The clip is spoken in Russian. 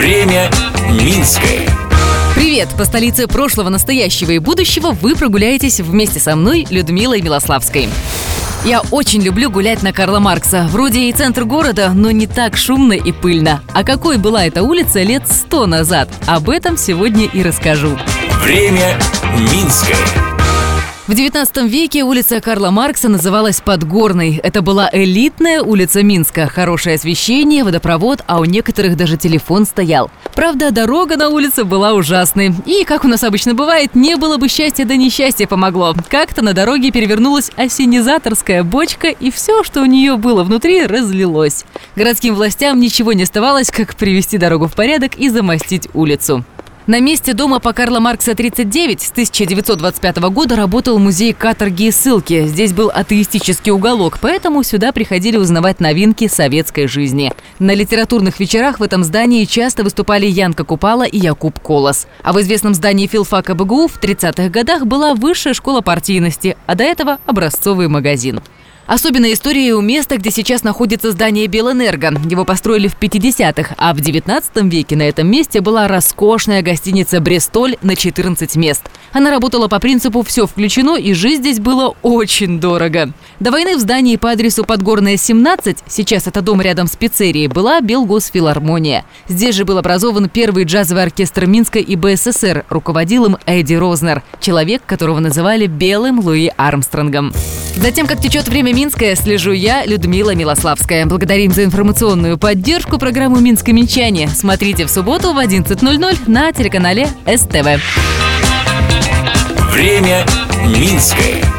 Время Минское. Привет! По столице прошлого, настоящего и будущего вы прогуляетесь вместе со мной, Людмилой Милославской. Я очень люблю гулять на Карла Маркса. Вроде и центр города, но не так шумно и пыльно. А какой была эта улица лет сто назад? Об этом сегодня и расскажу. Время Минское. В 19 веке улица Карла Маркса называлась Подгорной. Это была элитная улица Минска. Хорошее освещение, водопровод, а у некоторых даже телефон стоял. Правда, дорога на улице была ужасной. И, как у нас обычно бывает, не было бы счастья, да несчастье помогло. Как-то на дороге перевернулась осенизаторская бочка, и все, что у нее было внутри, разлилось. Городским властям ничего не оставалось, как привести дорогу в порядок и замостить улицу. На месте дома по Карла Маркса 39 с 1925 года работал музей каторги и ссылки. Здесь был атеистический уголок, поэтому сюда приходили узнавать новинки советской жизни. На литературных вечерах в этом здании часто выступали Янка Купала и Якуб Колос. А в известном здании филфака БГУ в 30-х годах была высшая школа партийности, а до этого образцовый магазин. Особенная история у места, где сейчас находится здание Белэнерго. Его построили в 50-х, а в 19 веке на этом месте была роскошная гостиница «Брестоль» на 14 мест. Она работала по принципу «все включено» и жить здесь было очень дорого. До войны в здании по адресу Подгорная, 17, сейчас это дом рядом с пиццерией, была Белгосфилармония. Здесь же был образован первый джазовый оркестр Минска и БССР, руководил им Эдди Рознер, человек, которого называли Белым Луи Армстронгом. Затем, как течет время Минское, слежу я, Людмила Милославская. Благодарим за информационную поддержку программу «Минское Минчане». Смотрите в субботу в 11.00 на телеканале СТВ. Время Минское.